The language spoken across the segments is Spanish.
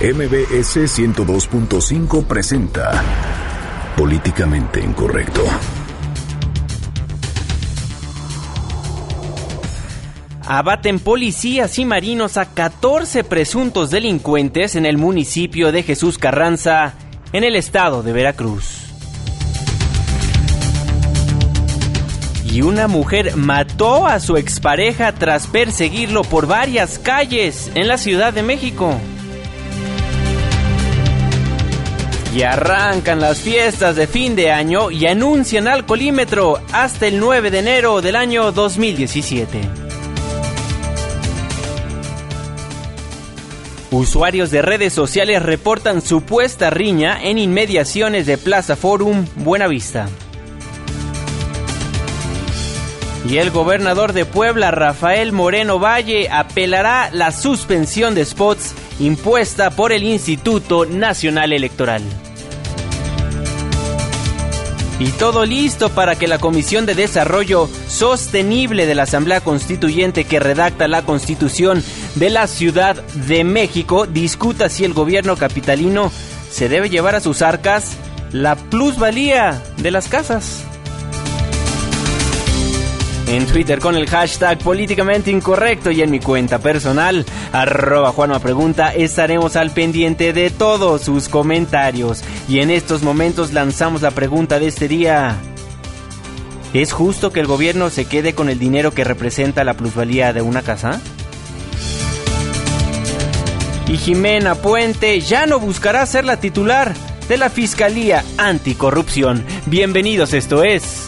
MBS 102.5 presenta Políticamente Incorrecto. Abaten policías y marinos a 14 presuntos delincuentes en el municipio de Jesús Carranza, en el estado de Veracruz. Y una mujer mató a su expareja tras perseguirlo por varias calles en la Ciudad de México. Y arrancan las fiestas de fin de año y anuncian alcoholímetro hasta el 9 de enero del año 2017. Usuarios de redes sociales reportan supuesta riña en inmediaciones de Plaza Forum Buenavista. Y el gobernador de Puebla, Rafael Moreno Valle, apelará la suspensión de spots impuesta por el Instituto Nacional Electoral. Y todo listo para que la Comisión de Desarrollo Sostenible de la Asamblea Constituyente que redacta la Constitución de la Ciudad de México discuta si el gobierno capitalino se debe llevar a sus arcas la plusvalía de las casas. En Twitter con el hashtag políticamente incorrecto y en mi cuenta personal, arroba Juanma Pregunta, estaremos al pendiente de todos sus comentarios. Y en estos momentos lanzamos la pregunta de este día. ¿Es justo que el gobierno se quede con el dinero que representa la plusvalía de una casa? Y Jimena Puente ya no buscará ser la titular de la Fiscalía Anticorrupción. Bienvenidos, esto es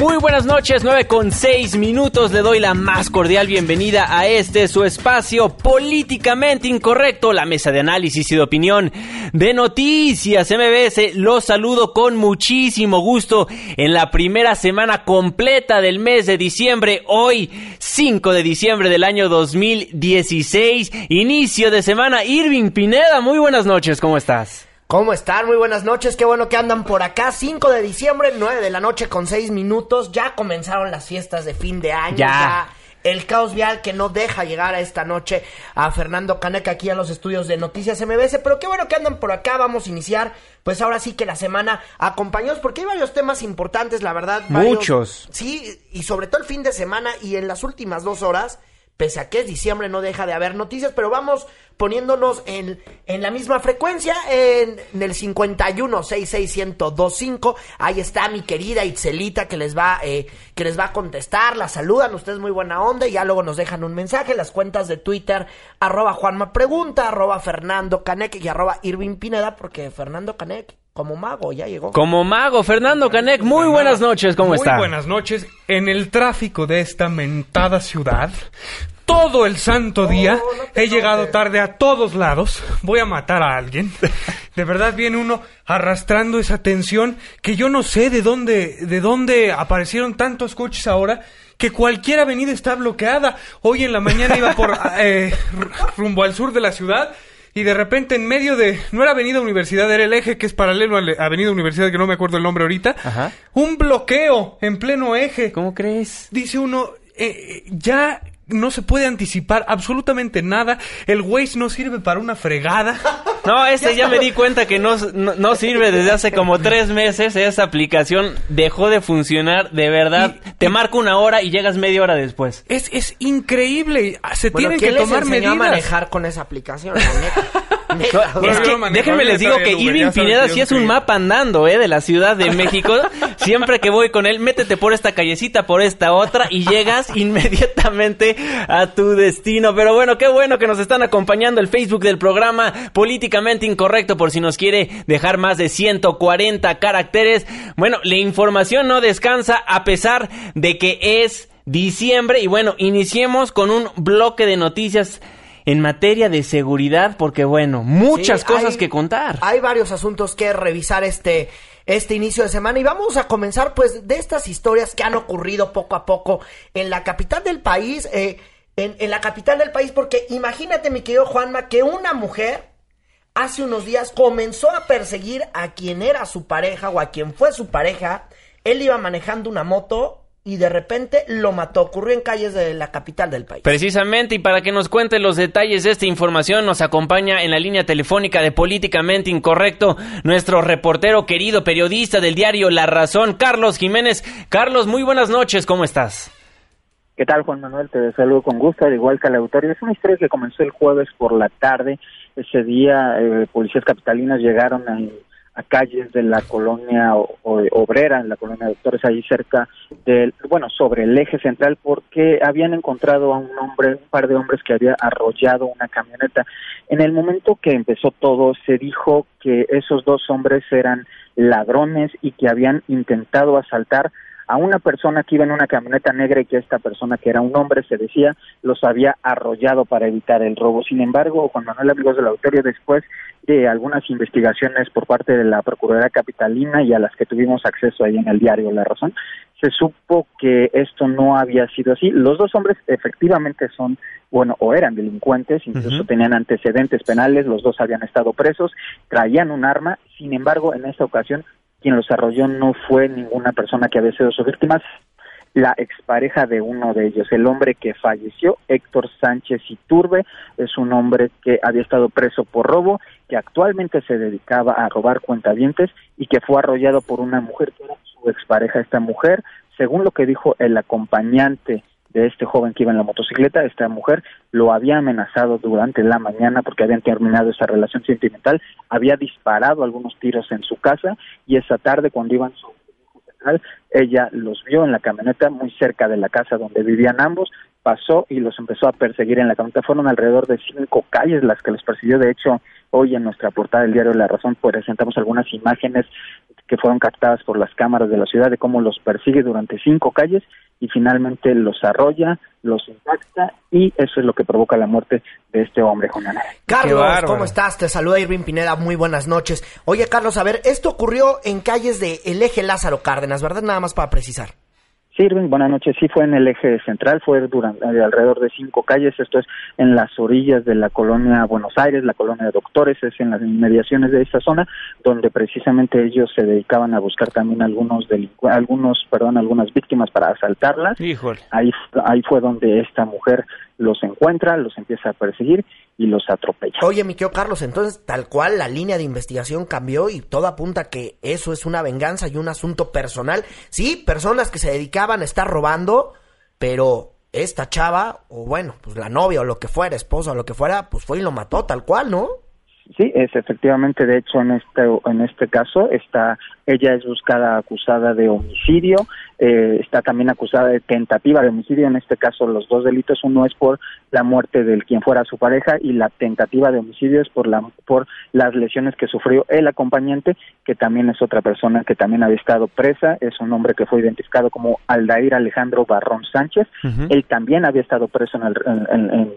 Muy buenas noches, 9 con 6 minutos. Le doy la más cordial bienvenida a este su espacio políticamente incorrecto, la mesa de análisis y de opinión de Noticias MBS. Los saludo con muchísimo gusto en la primera semana completa del mes de diciembre, hoy 5 de diciembre del año 2016, inicio de semana. Irving Pineda, muy buenas noches, ¿cómo estás? ¿Cómo están? Muy buenas noches, qué bueno que andan por acá. 5 de diciembre, 9 de la noche con 6 minutos. Ya comenzaron las fiestas de fin de año. Ya. el caos vial que no deja llegar a esta noche a Fernando Caneca aquí a los estudios de Noticias MBS. Pero qué bueno que andan por acá. Vamos a iniciar, pues ahora sí que la semana acompañados, porque hay varios temas importantes, la verdad. varios- Muchos. Sí, y sobre todo el fin de semana y en las últimas dos horas. Pese a que es diciembre, no deja de haber noticias, pero vamos poniéndonos en, en la misma frecuencia, en, en el 51 1025 Ahí está mi querida Itzelita que les va, eh, que les va a contestar. La saludan, ustedes muy buena onda. Y ya luego nos dejan un mensaje. Las cuentas de Twitter, arroba Juanma Pregunta, arroba Fernando Canec y arroba Irving Pineda, porque Fernando Canec, como mago, ya llegó. Como mago, Fernando Canek, muy buenas noches, ¿cómo Muy está? buenas noches. En el tráfico de esta mentada ciudad, todo el santo día no te he llegado tarde a todos lados. Voy a matar a alguien. De verdad viene uno arrastrando esa tensión que yo no sé de dónde, de dónde aparecieron tantos coches ahora. Que cualquier avenida está bloqueada. Hoy en la mañana iba por eh, rumbo al sur de la ciudad y de repente en medio de no era Avenida Universidad, era el eje que es paralelo a Avenida Universidad que no me acuerdo el nombre ahorita. Ajá. Un bloqueo en pleno eje. ¿Cómo crees? Dice uno, eh, eh, ya no se puede anticipar absolutamente nada. El Waze no sirve para una fregada. No, este ya me di cuenta que no, no, no sirve desde hace como tres meses. Esa aplicación dejó de funcionar, de verdad. Y- Te marca una hora y llegas media hora después. Es, es increíble. Se Bueno, tienen ¿quién que les tomar enseñó medidas. a manejar con esa aplicación? la neta? Es que déjenme les digo que Irving Pineda sí es un mapa andando, ¿eh? De la Ciudad de México. Siempre que voy con él, métete por esta callecita, por esta otra y llegas inmediatamente a tu destino. Pero bueno, qué bueno que nos están acompañando el Facebook del programa Políticamente Incorrecto por si nos quiere dejar más de 140 caracteres. Bueno, la información no descansa a pesar de que es diciembre y bueno, iniciemos con un bloque de noticias en materia de seguridad porque bueno, muchas Sí, cosas hay- que contar. Hay varios asuntos que revisar este, este inicio de semana y vamos a comenzar pues de estas historias que han ocurrido poco a poco en la capital del país, eh, en, en la capital del país, porque imagínate mi querido Juanma que una mujer hace unos días comenzó a perseguir a quien era su pareja o a quien fue su pareja, él iba manejando una moto y de repente lo mató, ocurrió en calles de la capital del país. Precisamente, y para que nos cuente los detalles de esta información, nos acompaña en la línea telefónica de Políticamente Incorrecto nuestro reportero querido periodista del diario La Razón, Carlos Jiménez. Carlos, muy buenas noches, ¿cómo estás? ¿Qué tal, Juan Manuel? Te saludo con gusto, al igual que al auditorio. Es una historia que comenzó el jueves por la tarde. Ese día, eh, policías capitalinas llegaron a, a calles de la colonia o- obrera, en la colonia de doctores, ahí cerca del, bueno, sobre el eje central, porque habían encontrado a un hombre, un par de hombres que había arrollado una camioneta. En el momento que empezó todo, se dijo que esos dos hombres eran ladrones y que habían intentado asaltar a una persona que iba en una camioneta negra y que esta persona, que era un hombre, se decía, los había arrollado para evitar el robo. Sin embargo, Juan Manuel, amigos del auditorio, después de algunas investigaciones por parte de la Procuraduría Capitalina y a las que tuvimos acceso ahí en el diario La Razón, se supo que esto no había sido así. Los dos hombres efectivamente son, bueno, o eran delincuentes, incluso tenían antecedentes penales, los dos habían estado presos, traían un arma, sin embargo, en esta ocasión quien los arrolló no fue ninguna persona que había sido su víctima, la expareja de uno de ellos, el hombre que falleció, Héctor Sánchez Iturbe, es un hombre que había estado preso por robo, que actualmente se dedicaba a robar cuentavientes y que fue arrollado por una mujer que era su expareja. Esta mujer, según lo que dijo el acompañante de este joven que iba en la motocicleta, esta mujer lo había amenazado durante la mañana porque habían terminado esa relación sentimental, había disparado algunos tiros en su casa y esa tarde cuando iban Central, ella los vio en la camioneta muy cerca de la casa donde vivían ambos, pasó y los empezó a perseguir en la camioneta. Fueron alrededor de cinco calles las que los persiguió. De hecho, hoy en nuestra portada del diario La Razón presentamos algunas imágenes que fueron captadas por las cámaras de la ciudad de cómo los persigue durante cinco calles y finalmente los arrolla, los impacta y eso es lo que provoca la muerte de este hombre, Juan Manuel. Carlos. ¿cómo estás? Te saluda Irving Pineda, muy buenas noches. Oye, Carlos, a ver, esto ocurrió en calles de el eje Lázaro Cárdenas, ¿verdad? Nada más para precisar. Sí, Irving, buenas noches. Sí, fue en el eje central, fue durante eh, alrededor de cinco calles. Esto es en las orillas de la colonia Buenos Aires, la colonia de Doctores, es en las inmediaciones de esta zona, donde precisamente ellos se dedicaban a buscar también algunos delincu- algunos, perdón, algunas víctimas para asaltarlas. Híjole. Ahí, ahí fue donde esta mujer los encuentra, los empieza a perseguir y los atropella. Oye, mi querido Carlos, entonces tal cual la línea de investigación cambió y todo apunta que eso es una venganza y un asunto personal. Sí, personas que se dedicaban a estar robando, pero esta chava, o bueno, pues la novia o lo que fuera, esposa o lo que fuera, pues fue y lo mató tal cual, ¿no? Sí, es efectivamente, de hecho, en este en este caso está ella es buscada acusada de homicidio, eh, está también acusada de tentativa de homicidio. En este caso, los dos delitos, uno es por la muerte del quien fuera su pareja y la tentativa de homicidio es por la por las lesiones que sufrió el acompañante, que también es otra persona que también había estado presa. Es un hombre que fue identificado como Aldair Alejandro Barrón Sánchez. Él también había estado preso en el en- en-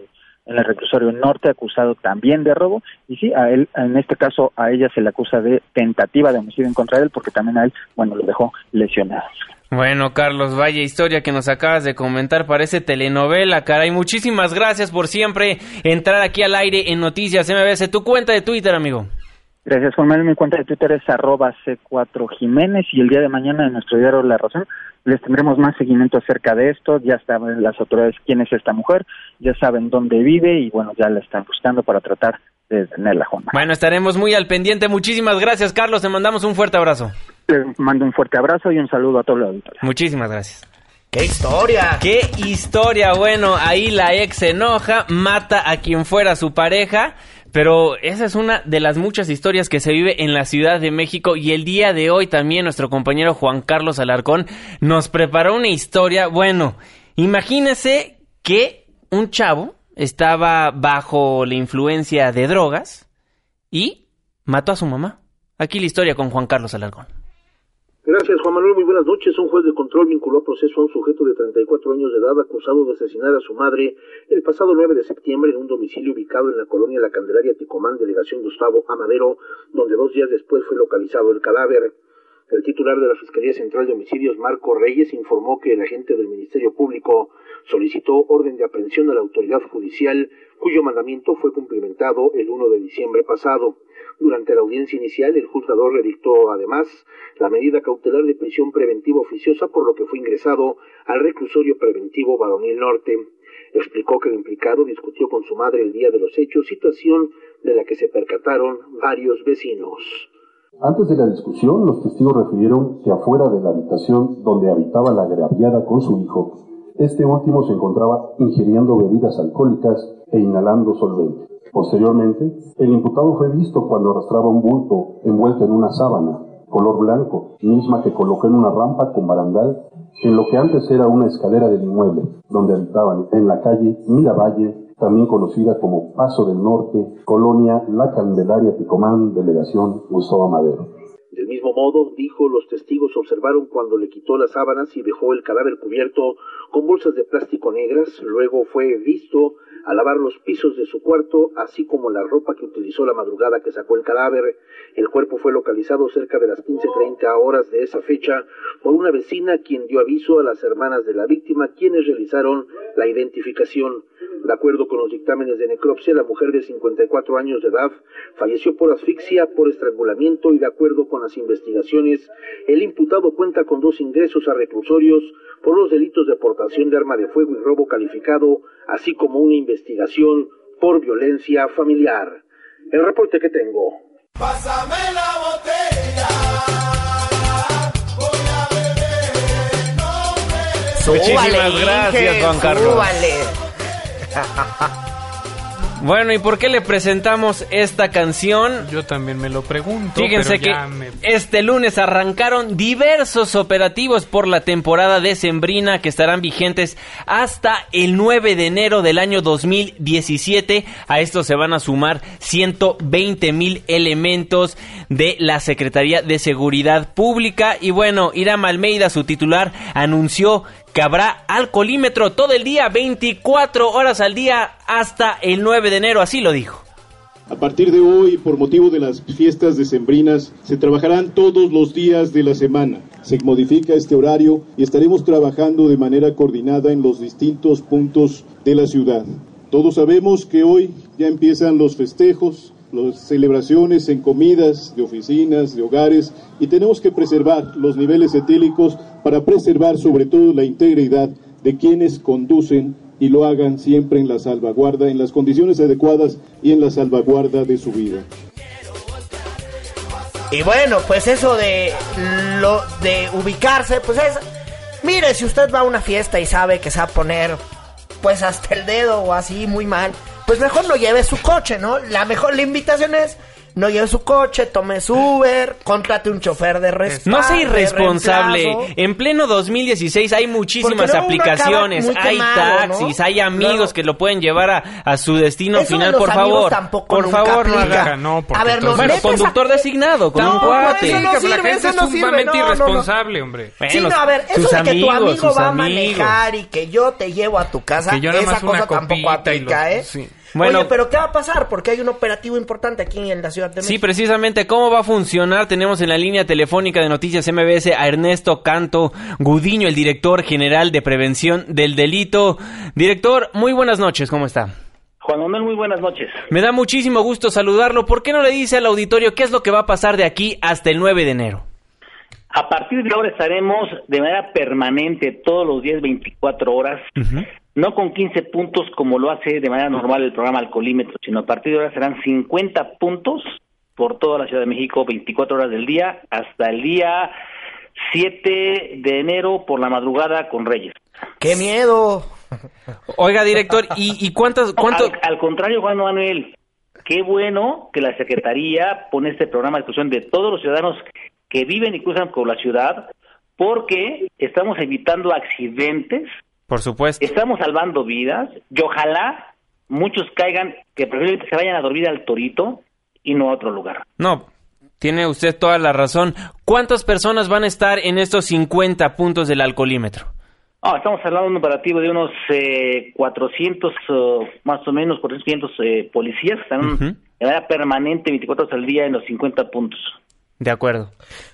en- el reclusorio norte, acusado también de robo, y sí, a él, en este caso, a ella se le acusa de tentativa de homicidio en contra de él, porque también a él, bueno, lo dejó lesionado. Bueno, Carlos, vaya historia que nos acabas de comentar, parece telenovela, caray. Muchísimas gracias por siempre entrar aquí al aire en Noticias MBS. Tu cuenta de Twitter, amigo. Gracias, Juan Manuel. Mi cuenta de Twitter es arroba C4 Jiménez y el día de mañana en nuestro diario La Razón les tendremos más seguimiento acerca de esto. Ya saben las autoridades quién es esta mujer, ya saben dónde vive y bueno, ya la están buscando para tratar de detenerla, Juan Manuel. Bueno, estaremos muy al pendiente. Muchísimas gracias, Carlos. Te mandamos un fuerte abrazo. Les mando un fuerte abrazo y un saludo a todos los auditores. Muchísimas gracias. ¡Qué historia! Qué historia, bueno, ahí la ex se enoja, mata a quien fuera su pareja, Pero esa es una de las muchas historias que se vive en la Ciudad de México y el día de hoy también nuestro compañero Juan Carlos Alarcón nos preparó una historia. Bueno, imagínese que un chavo estaba bajo la influencia de drogas y mató a su mamá. Aquí la historia con Juan Carlos Alarcón. Gracias, Juan Manuel. Muy buenas noches. Un juez de control vinculó a proceso a un sujeto de 34 años de edad acusado de asesinar a su madre el pasado 9 de septiembre en un domicilio ubicado en la colonia La Candelaria Ticomán, delegación Gustavo Amadero, donde dos días después fue localizado el cadáver. El titular de la Fiscalía Central de Homicidios, Marco Reyes, informó que el agente del Ministerio Público solicitó orden de aprehensión a la autoridad judicial, cuyo mandamiento fue cumplimentado el 1 de diciembre pasado. Durante la audiencia inicial, el juzgador le dictó además la medida cautelar de prisión preventiva oficiosa, por lo que fue ingresado al reclusorio preventivo Varonil Norte. Explicó que el implicado discutió con su madre el día de los hechos, situación de la que se percataron varios vecinos. Antes de la discusión, los testigos refirieron que afuera de la habitación donde habitaba la agraviada con su hijo, este último se encontraba ingiriendo bebidas alcohólicas e inhalando solvente. Posteriormente, el imputado fue visto cuando arrastraba un bulto envuelto en una sábana, color blanco, misma que colocó en una rampa con barandal en lo que antes era una escalera del inmueble, donde habitaban en la calle Miravalle, también conocida como Paso del Norte, colonia La Candelaria Picomán, delegación Gustavo Madero. Del mismo modo, dijo, los testigos observaron cuando le quitó las sábanas y dejó el cadáver cubierto con bolsas de plástico negras, luego fue visto a lavar los pisos de su cuarto, así como la ropa que utilizó la madrugada que sacó el cadáver. El cuerpo fue localizado cerca de las 15.30 horas de esa fecha por una vecina quien dio aviso a las hermanas de la víctima, quienes realizaron la identificación. De acuerdo con los dictámenes de necropsia, la mujer de 54 años de edad falleció por asfixia, por estrangulamiento y de acuerdo con las investigaciones, el imputado cuenta con dos ingresos a reclusorios por los delitos de portación de arma de fuego y robo calificado, así como una investigación por violencia familiar. El reporte que tengo. Pásame la botella. Muchísimas gracias, Juan Carlos. Bueno, ¿y por qué le presentamos esta canción? Yo también me lo pregunto. Fíjense que este lunes arrancaron diversos operativos por la temporada decembrina que estarán vigentes hasta el 9 de enero del año 2017. A esto se van a sumar 120 mil elementos de la Secretaría de Seguridad Pública. Y bueno, Irama Almeida, su titular, anunció que habrá alcoholímetro todo el día, 24 horas al día hasta el 9 de enero, así lo dijo. A partir de hoy, por motivo de las fiestas decembrinas, se trabajarán todos los días de la semana. Se modifica este horario y estaremos trabajando de manera coordinada en los distintos puntos de la ciudad. Todos sabemos que hoy ya empiezan los festejos, las celebraciones en comidas de oficinas, de hogares, y tenemos que preservar los niveles etílicos para preservar sobre todo la integridad de quienes conducen y lo hagan siempre en la salvaguarda, en las condiciones adecuadas y en la salvaguarda de su vida. Y bueno, pues eso de lo de ubicarse, pues es mire, si usted va a una fiesta y sabe que se va a poner pues hasta el dedo o así muy mal, pues mejor no lleve su coche, ¿no? La mejor la invitación es no lleve su coche, tome su Uber, contrate un chofer de respaldo. No sea irresponsable. En pleno 2016 hay muchísimas aplicaciones, hay taxis, hay amigos que lo pueden llevar a, a su destino final, por favor. por favor, no haga. No, a ver, nos bueno, conductor designado, con un cuate. Eso no sirve, la gente eso no es sumamente. No, irresponsable, hombre. sí, no, Bueno, a ver, eso de que tu amigo va a manejar y que yo te llevo a tu casa, Que yo esa cosa tampoco aplica, ¿eh? sí. Bueno. Oye, pero ¿qué va a pasar? Porque hay un operativo importante aquí en la Ciudad de México. Sí, precisamente, ¿cómo va a funcionar? Tenemos en la línea telefónica de Noticias MBS a Ernesto Canto Gudiño, el director general de prevención del delito. Director, muy buenas noches, ¿cómo está? Juan Manuel, muy buenas noches. Me da muchísimo gusto saludarlo. ¿Por qué no le dice al auditorio qué es lo que va a pasar de aquí hasta el 9 de enero? A partir de ahora estaremos de manera permanente todos los días 24 horas, no con 15 puntos como lo hace de manera normal el programa Alcolímetro, sino a partir de ahora serán 50 puntos por toda la Ciudad de México, 24 horas del día, hasta el día 7 de enero por la madrugada con Reyes. ¡Qué miedo! Oiga, director, ¿y, y cuántas, cuánto? Al, al contrario, Juan Manuel, qué bueno que la Secretaría pone este programa de discusión de todos los ciudadanos que viven y cruzan por la ciudad, porque estamos evitando accidentes, Por supuesto. estamos salvando vidas, y ojalá muchos caigan, que preferiblemente se vayan a dormir al Torito y no a otro lugar. No, tiene usted toda la razón. ¿Cuántas personas van a estar en estos 50 puntos del alcoholímetro? Ah, estamos hablando de un operativo de unos eh, 400, eh, más o menos, 400 eh, policías que están Ujú. de manera permanente 24 horas al día en los 50 puntos. De acuerdo.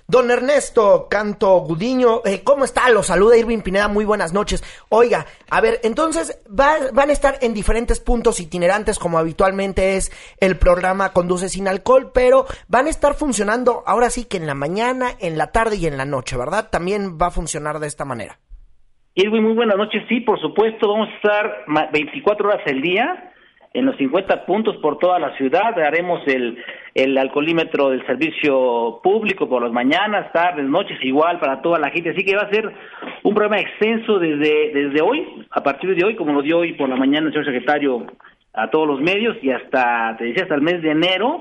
Don Ernesto Canto Gudiño, eh, ¿cómo está? Lo saluda Irving Pineda, muy buenas noches. Oiga, a ver, entonces va- van a estar en diferentes puntos itinerantes como habitualmente es el programa Conduce sin alcohol, pero van a estar funcionando ahora sí que en la mañana, en la tarde y en la noche, ¿verdad? También va a funcionar de esta manera. Irwin, muy buenas noches. Sí, por supuesto, vamos a estar ma- 24 horas al día en los 50 puntos por toda la ciudad. Haremos el, el alcoholímetro del servicio público por las mañanas, tardes, noches, igual para toda la gente. Así que va a ser un programa extenso desde, desde hoy, a partir de hoy, como lo dio hoy por la mañana el señor secretario a todos los medios y hasta, te decía, hasta el mes de enero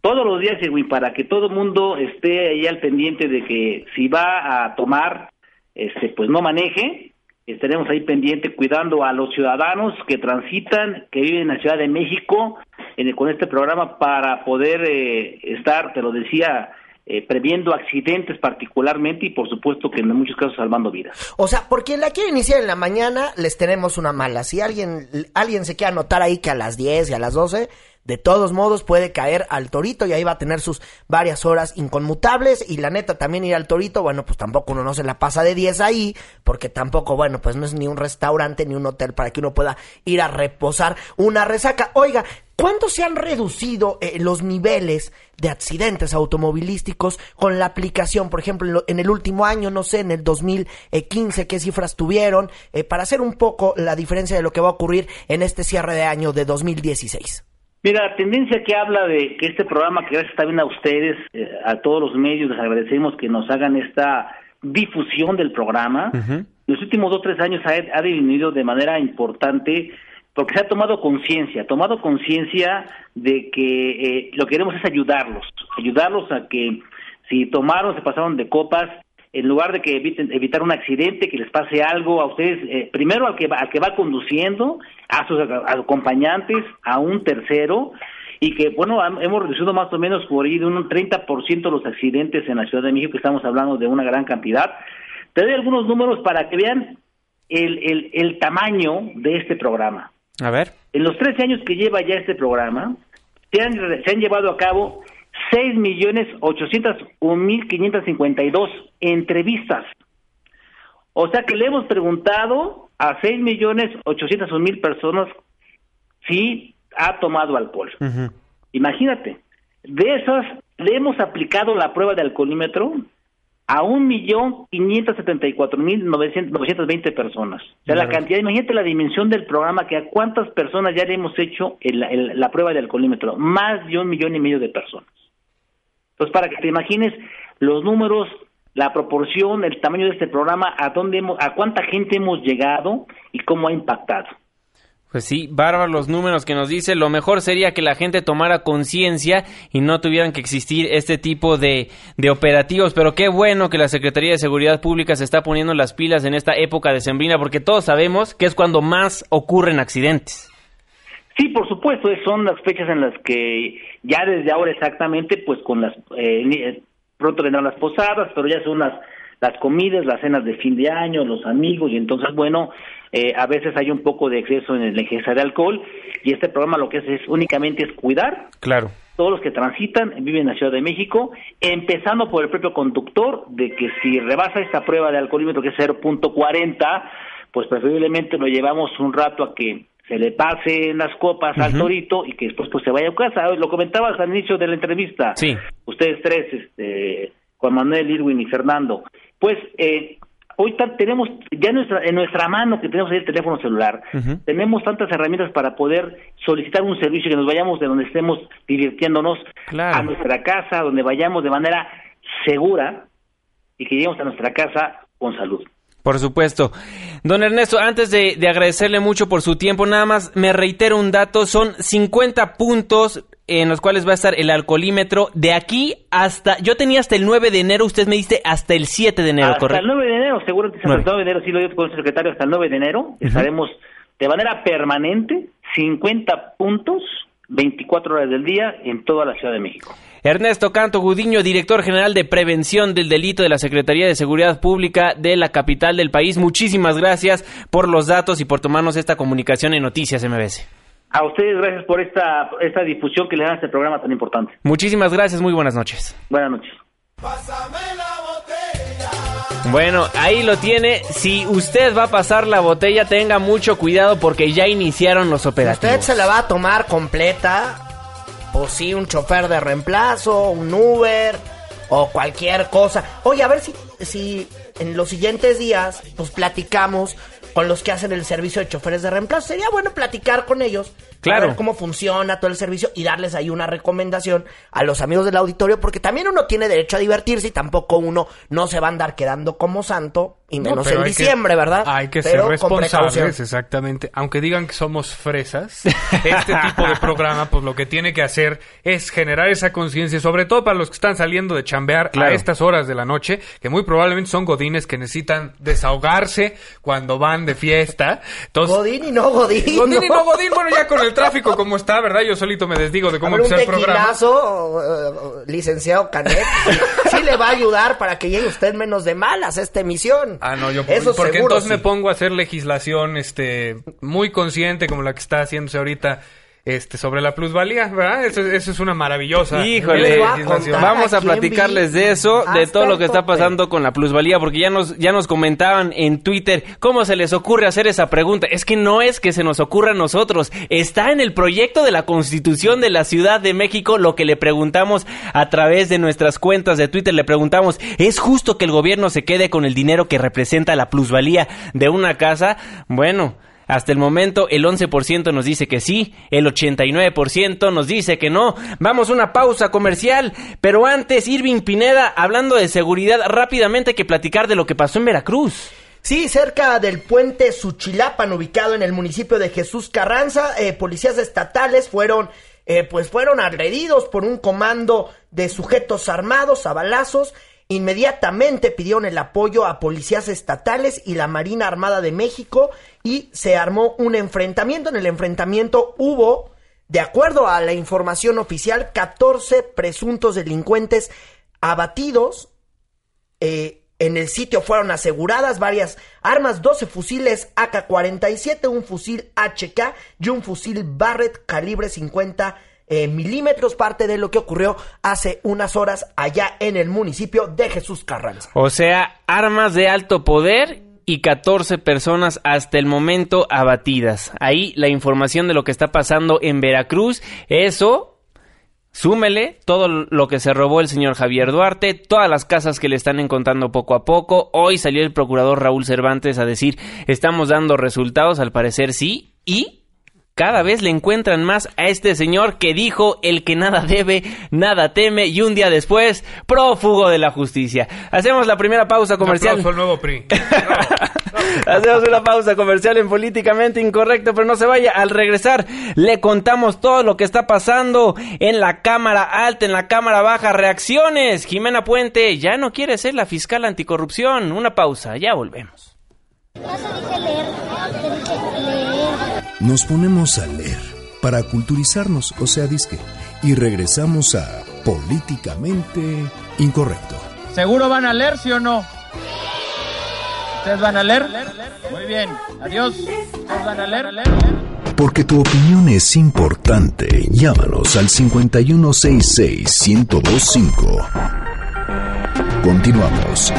todos los días, Edwin, para que todo el mundo esté ahí al pendiente de que si va a tomar, este, pues no maneje. Estaremos ahí pendiente cuidando a los ciudadanos que transitan, que viven en la Ciudad de México, en- con este programa para poder eh, estar, te lo decía, eh, previendo accidentes particularmente y por supuesto que en muchos casos salvando vidas. O sea, por quien la quiere iniciar en la mañana, les tenemos una mala. Si alguien, alguien se quiere anotar ahí que a las 10 y a las 12, de todos modos puede caer al torito y ahí va a tener sus varias horas inconmutables. Y la neta, también ir al torito, bueno, pues tampoco uno no se la pasa de 10 ahí, porque tampoco, bueno, pues no es ni un restaurante ni un hotel para que uno pueda ir a reposar una resaca. Oiga, ¿Cuánto se han reducido eh, los niveles de accidentes automovilísticos con la aplicación? Por ejemplo, en, lo- en el último año, no sé, en el 2015, ¿qué cifras tuvieron? Eh, para hacer un poco la diferencia de lo que va a ocurrir en este cierre de año de 2016. Mira, la tendencia que habla de que este programa, que gracias también a ustedes, eh, a todos los medios, les agradecemos que nos hagan esta difusión del programa. Ujú. Los últimos dos o tres años ha, ha disminuido de manera importante porque se ha tomado conciencia, tomado conciencia de que eh, lo que queremos es ayudarlos, ayudarlos a que si tomaron, se pasaron de copas, en lugar de que eviten evitar un accidente, que les pase algo a ustedes, eh, primero al que, va, al que va conduciendo, a sus acompañantes, a un tercero, y que, bueno, ham- hemos reducido más o menos por ahí de un 30% los accidentes en la Ciudad de México, que estamos hablando de una gran cantidad. Te doy algunos números para que vean el, el, el tamaño de este programa. A ver. En los 13 años que lleva ya este programa, se han, se han llevado a cabo 6.801.552 entrevistas. O sea que le hemos preguntado a 6.801.000 personas si ha tomado alcohol. Imagínate, de esas le hemos aplicado la prueba de alcoholímetro a un millón quinientos setenta y cuatro mil novecientos veinte personas. O sea, la cantidad, imagínate la dimensión del programa que a cuántas personas ya le hemos hecho el- el- la prueba de alcoholímetro. Más de un millón y medio de personas. Entonces, para que te imagines los números, la proporción, el tamaño de este programa, a dónde hemos, a cuánta gente hemos llegado y cómo ha impactado. Pues sí, bárbaros los números que nos dice. Lo mejor sería que la gente tomara conciencia y no tuvieran que existir este tipo de, de operativos. Pero qué bueno que la Secretaría de Seguridad Pública se está poniendo las pilas en esta época de sembrina, porque todos sabemos que es cuando más ocurren accidentes. Sí, por supuesto, es- son las fechas en las que ya desde ahora exactamente, pues con las, eh, eh, pronto vendrán las posadas, pero ya son las, las comidas, las cenas de fin de año, los amigos, y entonces, bueno, eh, a veces hay un poco de exceso en la ingesta de alcohol, y este programa lo que hace es únicamente es cuidar Claro. todos los que transitan, viven en la Ciudad de México, empezando por el propio conductor, de que si rebasa esta prueba de alcoholímetro que es 0.40, pues preferiblemente lo llevamos un rato a que se le pase las copas al torito y que después pues se vaya a casa. Lo comentabas al inicio de la entrevista. Sí. Ustedes tres, este, Juan Manuel, Irwin y Fernando. Pues eh, hoy tenemos ya nuestra, en nuestra mano que tenemos ahí el teléfono celular, tenemos tantas herramientas para poder solicitar un servicio que nos vayamos de donde estemos divirtiéndonos Claro. a nuestra casa, donde vayamos de manera segura y que lleguemos a nuestra casa con salud. Por supuesto. Don Ernesto, antes de, de agradecerle mucho por su tiempo, nada más me reitero un dato, son 50 puntos en los cuales va a estar el alcoholímetro de aquí hasta, yo tenía hasta el 9 de enero, usted me dice hasta el 7 de enero, hasta ¿correcto? el 9 de enero, seguro que hasta el 9 de enero, sí lo dio con el secretario, hasta el 9 de enero estaremos de manera permanente, 50 puntos, 24 horas del día en toda la Ciudad de México. Ernesto Canto Gudiño, director general de prevención del delito de la Secretaría de Seguridad Pública de la capital del país. Muchísimas gracias por los datos y por tomarnos esta comunicación en Noticias MBS. A ustedes gracias por esta, esta difusión que le dan a este programa tan importante. Muchísimas gracias, muy buenas noches. Buenas noches. Bueno, ahí lo tiene. Si usted va a pasar la botella, tenga mucho cuidado porque ya iniciaron los Si operativos. usted se la va a tomar completa, pues sí, un chofer de reemplazo, un Uber o cualquier cosa. Oye, a ver si, si en los siguientes días, pues platicamos con los que hacen el servicio de choferes de reemplazo. Sería bueno platicar con ellos. Claro. Ver cómo funciona todo el servicio y darles ahí una recomendación a los amigos del auditorio, porque también uno tiene derecho a divertirse y tampoco uno no se va a andar quedando como santo, y No, menos pero en que- diciembre, ¿verdad? Hay que Pero ser responsables, exactamente. Aunque digan que somos fresas, este tipo de programa, pues lo que tiene que hacer es generar esa conciencia, sobre todo para los que están saliendo de chambear Claro. a estas horas de la noche, que muy probablemente son godines que necesitan desahogarse cuando van de fiesta. Entonces, Godín y no Godín. Godín y no Godín, bueno, ya con el tráfico como está, ¿verdad? Yo solito me desdigo de cómo A ver, un empezar el programa. eh, eh, licenciado Canet, sí, sí le va a ayudar para que llegue usted menos de malas a esta emisión. Ah, no, yo Eso porque seguro, entonces sí. me pongo a hacer legislación este muy consciente como la que está haciéndose ahorita este sobre la plusvalía, ¿verdad? Eso, eso es una maravillosa Híjole, vamos a ¿A quién platicarles de eso, de todo lo que está pasando con la plusvalía, porque ya nos, ya nos comentaban en Twitter cómo se les ocurre hacer esa pregunta. Es que no es que se nos ocurra a nosotros, está en el proyecto de la Constitución de la Ciudad de México lo que le preguntamos a través de nuestras cuentas de Twitter. Le preguntamos, ¿es justo que el gobierno se quede con el dinero que representa la plusvalía de una casa? Bueno. Hasta el momento el 11% nos dice que sí, el 89% nos dice que no. Vamos a una pausa comercial, pero antes Irving Pineda, hablando de seguridad, rápidamente hay que platicar de lo que pasó en Veracruz. Sí, cerca del puente Suchilapan, ubicado en el municipio de Jesús Carranza, eh, policías estatales fueron, eh, pues fueron agredidos por un comando de sujetos armados a balazos. Inmediatamente pidieron el apoyo a policías estatales y la Marina Armada de México y se armó un enfrentamiento. En el enfrentamiento hubo, de acuerdo a la información oficial, 14 presuntos delincuentes abatidos, eh, en el sitio fueron aseguradas varias armas, 12 fusiles AK-47, un fusil HK y un fusil Barrett calibre 50 eh, milímetros, parte de lo que ocurrió hace unas horas allá en el municipio de Jesús Carranza. O sea, armas de alto poder y 14 personas hasta el momento abatidas. Ahí la información de lo que está pasando en Veracruz, eso Súmele todo lo que se robó el señor Javier Duarte, todas las casas que le están encontrando poco a poco. Hoy salió el procurador Raúl Cervantes a decir, estamos dando resultados, al parecer sí, y cada vez le encuentran más a este señor que dijo el que nada debe, nada teme y un día después, prófugo de la justicia. Hacemos la primera pausa Un comercial. aplauso al nuevo PRI. Hacemos una pausa comercial en Políticamente Incorrecto, pero no se vaya. Al regresar, le contamos todo lo que está pasando en la Cámara Alta, en la Cámara Baja. Reacciones. Jimena Puente ya no quiere ser la fiscal anticorrupción. Una pausa, ya volvemos. Leer, leer. Nos ponemos a leer para culturizarnos, o sea, disque, y regresamos a Políticamente Incorrecto. ¿Seguro van a leer, sí o no? ¿Ustedes van a leer? Muy bien. Adiós. ¿Ustedes van a leer? Porque tu opinión es importante. Llámanos al 5166-1025. Continuamos.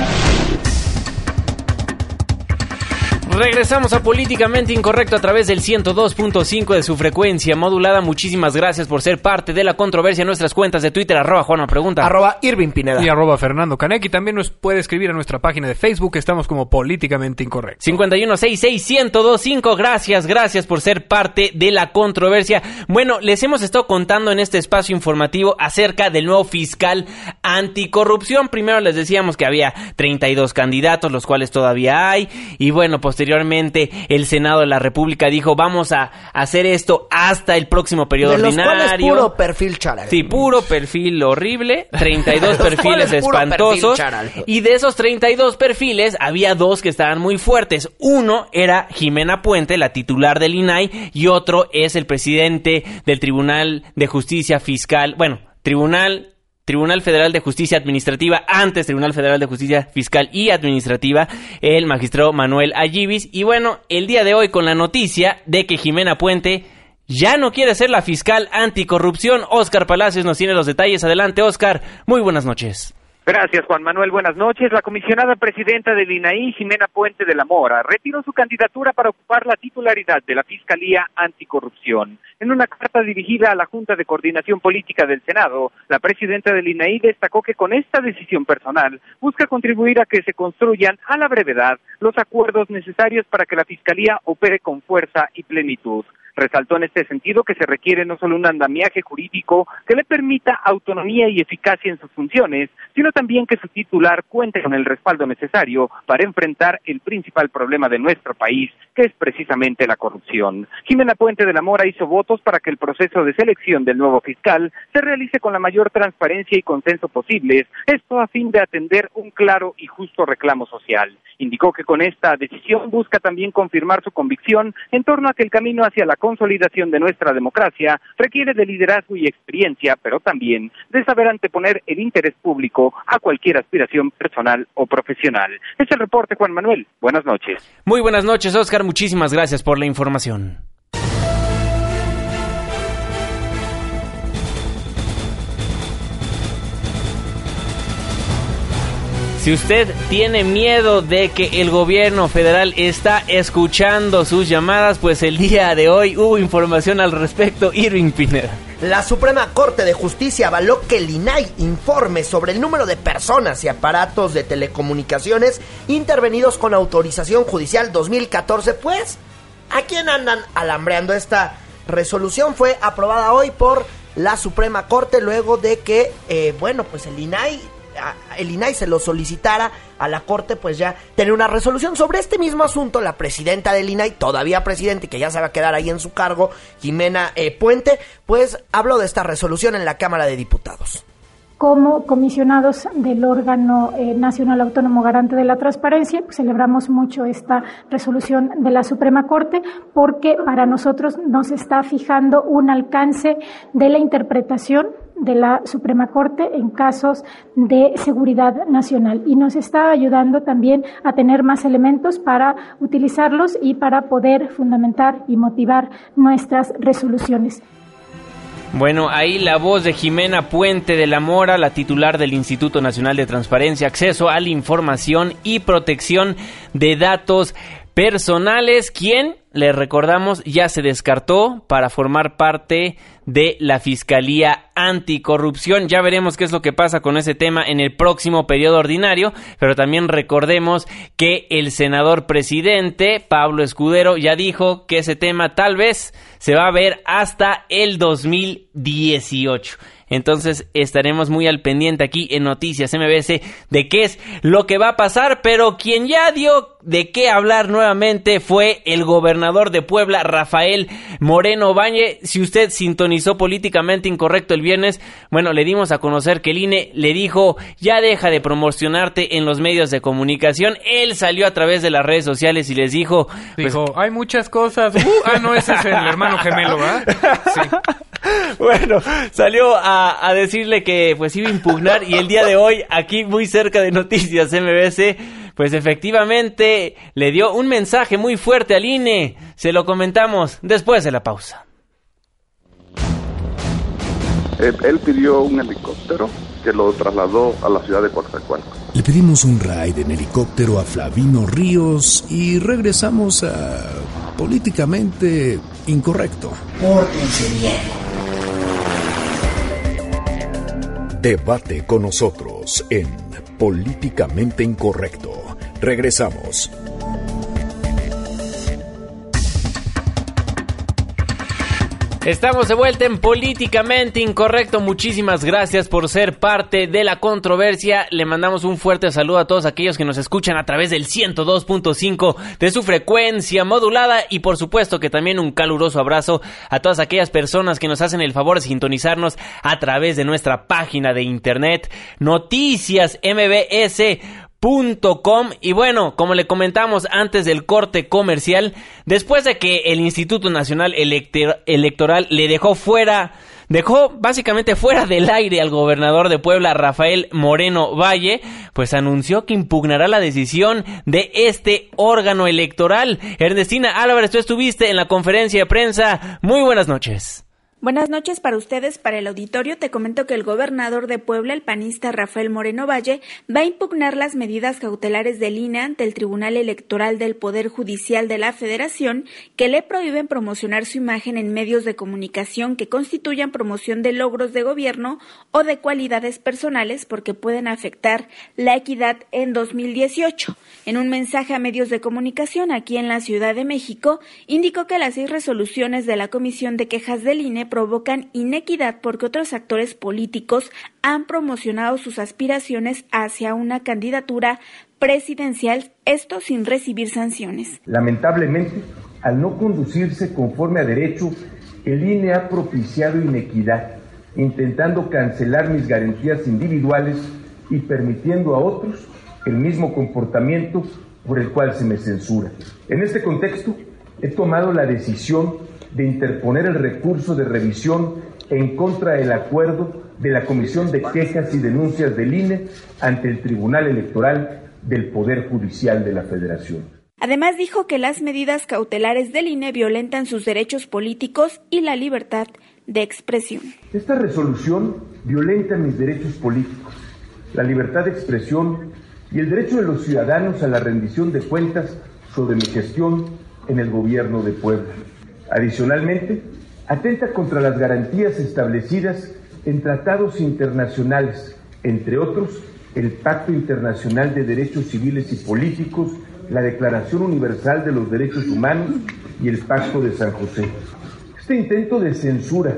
Regresamos a Políticamente Incorrecto a través del 102.5 de su frecuencia modulada. Muchísimas gracias por ser parte de la controversia en nuestras cuentas de Twitter, arroba Juanma Pregunta. Arroba Irving Pineda. Y arroba Fernando Canek. Y también nos puede escribir a nuestra página de Facebook. Estamos como Políticamente Incorrecto. 5166125. Gracias, gracias por ser parte de la controversia. Bueno, les hemos estado contando en este espacio informativo acerca del nuevo fiscal anticorrupción. Primero les decíamos que había 32 candidatos, los cuales todavía hay. Y bueno, posteriormente el Senado de la República dijo, vamos a hacer esto hasta el próximo periodo de los ordinario. puro perfil charal. Sí, puro perfil horrible, 32 Los perfiles espantosos. perfil. Y de esos 32 perfiles había dos que estaban muy fuertes. Uno era Jimena Puente, la titular del INAI, y otro es el presidente del Tribunal de Justicia Fiscal, bueno, Tribunal Tribunal Federal de Justicia Administrativa, antes Tribunal Federal de Justicia Fiscal y Administrativa, el magistrado Manuel Ayibis. Y bueno, el día de hoy con la noticia de que Jimena Puente ya no quiere ser la fiscal anticorrupción. Oscar Palacios nos tiene los detalles. Adelante, Oscar. Muy buenas noches. Gracias, Juan Manuel. Buenas noches. La comisionada presidenta del INAI, Jimena Puente de la Mora, retiró su candidatura para ocupar la titularidad de la Fiscalía Anticorrupción. En una carta dirigida a la Junta de Coordinación Política del Senado, la presidenta del INAI destacó que con esta decisión personal busca contribuir a que se construyan a la brevedad los acuerdos necesarios para que la Fiscalía opere con fuerza y plenitud. Resaltó en este sentido que se requiere no solo un andamiaje jurídico que le permita autonomía y eficacia en sus funciones, sino también que su titular cuente con el respaldo necesario para enfrentar el principal problema de nuestro país, que es precisamente la corrupción. Jimena Puente de la Mora hizo votos para que el proceso de selección del nuevo fiscal se realice con la mayor transparencia y consenso posibles, esto a fin de atender un claro y justo reclamo social. Indicó que con esta decisión busca también confirmar su convicción en torno a que el camino hacia la consolidación de nuestra democracia requiere de liderazgo y experiencia, pero también de saber anteponer el interés público a cualquier aspiración personal o profesional. Es el reporte, Juan Manuel. Buenas noches. Muy buenas noches, Oscar. Muchísimas gracias por la información. Si usted tiene miedo de que el gobierno federal está escuchando sus llamadas, pues el día de hoy hubo información al respecto. Irving Pineda. La Suprema Corte de Justicia avaló que el INAI informe sobre el número de personas y aparatos de telecomunicaciones intervenidos con autorización judicial 2014. Pues, ¿a quién andan alambreando? Esta resolución fue aprobada hoy por la Suprema Corte luego de que, eh, bueno, pues el INAI el INAI se lo solicitara a la Corte, pues ya tener una resolución sobre este mismo asunto. La presidenta del INAI, todavía presidente, que ya se va a quedar ahí en su cargo, Jimena eh, Puente, pues habló de esta resolución en la Cámara de Diputados. Como comisionados del órgano eh, nacional autónomo garante de la transparencia, pues, celebramos mucho esta resolución de la Suprema Corte porque para nosotros nos está fijando un alcance de la interpretación de la Suprema Corte en casos de seguridad nacional y nos está ayudando también a tener más elementos para utilizarlos y para poder fundamentar y motivar nuestras resoluciones. Bueno, ahí la voz de Jimena Puente de la Mora, la titular del Instituto Nacional de Transparencia, Acceso a la Información y Protección de Datos Personales, quien, le recordamos, ya se descartó para formar parte de la Fiscalía Anticorrupción. Ya veremos qué es lo que pasa con ese tema en el próximo periodo ordinario, pero también recordemos que el senador presidente, Pablo Escudero, ya dijo que ese tema tal vez se va a ver hasta el 2018. Entonces estaremos muy al pendiente aquí en Noticias MBS de qué es lo que va a pasar, pero quien ya dio de qué hablar nuevamente fue el gobernador de Puebla, Rafael Moreno Valle. Si usted sintonizó políticamente incorrecto el viernes, bueno, le dimos a conocer que el INE le dijo, ya deja de promocionarte en los medios de comunicación. Él salió a través de las redes sociales y les dijo, pues, Dijo, hay muchas cosas. Uh, ah, no, ese es el hermano gemelo, ¿verdad? Sí. Bueno, salió a, a decirle que pues iba a impugnar y el día de hoy, aquí muy cerca de Noticias MBC, pues efectivamente le dio un mensaje muy fuerte al INE. Se lo comentamos después de la pausa. Él pidió un helicóptero que lo trasladó a la ciudad de Coatzacoalcos. Le pedimos un ride en helicóptero a Flavino Ríos y regresamos a políticamente incorrecto. Pórtense bien. Debate con nosotros en Políticamente Incorrecto. Regresamos. Estamos de vuelta en Políticamente Incorrecto. Muchísimas gracias por ser parte de la controversia. Le mandamos un fuerte saludo a todos aquellos que nos escuchan a través del 102.5 de su frecuencia modulada y por supuesto que también un caluroso abrazo a todas aquellas personas que nos hacen el favor de sintonizarnos a través de nuestra página de internet Noticias MBS Com. Y bueno, como le comentamos antes del corte comercial, después de que el Instituto Nacional Electoral le dejó fuera, dejó básicamente fuera del aire al gobernador de Puebla, Rafael Moreno Valle, pues anunció que impugnará la decisión de este órgano electoral. Ernestina Álvarez, tú estuviste en la conferencia de prensa. Muy buenas noches. Buenas noches para ustedes, para el auditorio. Te comento que el gobernador de Puebla, el panista Rafael Moreno Valle, va a impugnar las medidas cautelares del INE ante el Tribunal Electoral del Poder Judicial de la Federación que le prohíben promocionar su imagen en medios de comunicación que constituyan promoción de logros de gobierno o de cualidades personales porque pueden afectar la equidad en 2018. En un mensaje a medios de comunicación aquí en la Ciudad de México, indicó que las seis resoluciones de la Comisión de Quejas del INE provocan inequidad porque otros actores políticos han promocionado sus aspiraciones hacia una candidatura presidencial, esto sin recibir sanciones. Lamentablemente, al no conducirse conforme a derecho, el INE ha propiciado inequidad, intentando cancelar mis garantías individuales y permitiendo a otros el mismo comportamiento por el cual se me censura. En este contexto, he tomado la decisión de interponer el recurso de revisión en contra del acuerdo de la Comisión de Quejas y Denuncias del INE ante el Tribunal Electoral del Poder Judicial de la Federación. Además dijo que las medidas cautelares del INE violentan sus derechos políticos y la libertad de expresión. Esta resolución violenta mis derechos políticos, la libertad de expresión y el derecho de los ciudadanos a la rendición de cuentas sobre mi gestión en el gobierno de Puebla. Adicionalmente, atenta contra las garantías establecidas en tratados internacionales, entre otros el Pacto Internacional de Derechos Civiles y Políticos, la Declaración Universal de los Derechos Humanos y el Pacto de San José. Este intento de censura,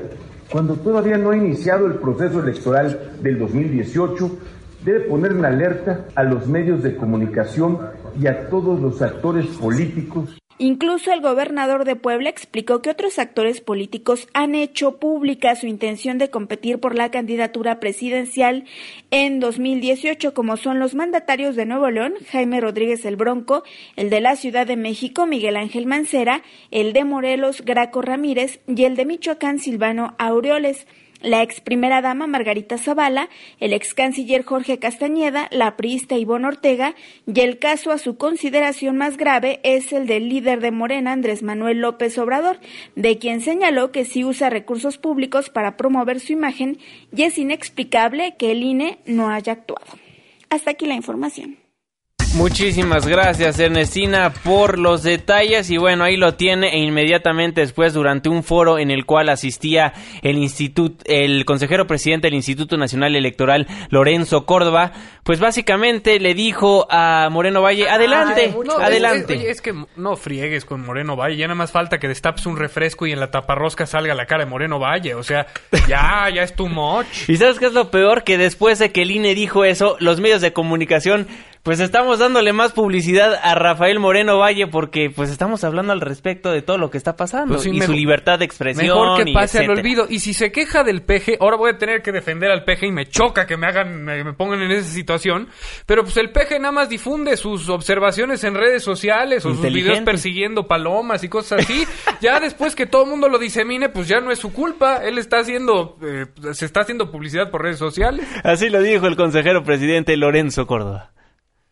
cuando todavía no ha iniciado el proceso electoral del 2018, debe poner en alerta a los medios de comunicación y a todos los actores políticos Incluso el gobernador de Puebla explicó que otros actores políticos han hecho pública su intención de competir por la candidatura presidencial en 2018, como son los mandatarios de Nuevo León, Jaime Rodríguez el Bronco, el de la Ciudad de México, Miguel Ángel Mancera, el de Morelos, Graco Ramírez y el de Michoacán, Silvano Aureoles la ex primera dama Margarita Zavala, el ex canciller Jorge Castañeda, la priista Ivonne Ortega y el caso a su consideración más grave es el del líder de Morena Andrés Manuel López Obrador, de quien señaló que sí usa recursos públicos para promover su imagen y es inexplicable que el INE no haya actuado. Hasta aquí la información. Muchísimas gracias Ernestina por los detalles. Y bueno ahí lo tiene. E inmediatamente después durante un foro en el cual asistía el instituto el consejero presidente del Instituto Nacional Electoral Lorenzo Córdoba pues básicamente le dijo a Moreno Valle adelante adelante es, que no friegues con Moreno Valle ya nada más falta que destapes un refresco y en la taparrosca salga la cara de Moreno Valle o sea ya ya es too much. Y sabes qué es lo peor que después de que el INE dijo eso los medios de comunicación pues estamos dándole más publicidad a Rafael Moreno Valle porque pues estamos hablando al respecto de todo lo que está pasando pues y su libertad de expresión. Mejor que pase al olvido. Y si se queja del peje, ahora voy a tener que defender al peje y me choca que me hagan, me, pongan en esa situación. Pero pues el peje nada más difunde sus observaciones en redes sociales o sus videos persiguiendo palomas y cosas así. ya después que todo el mundo lo disemine, pues ya no es su culpa. Él está haciendo, eh, se está haciendo publicidad por redes sociales. Así lo dijo el consejero presidente Lorenzo Córdoba.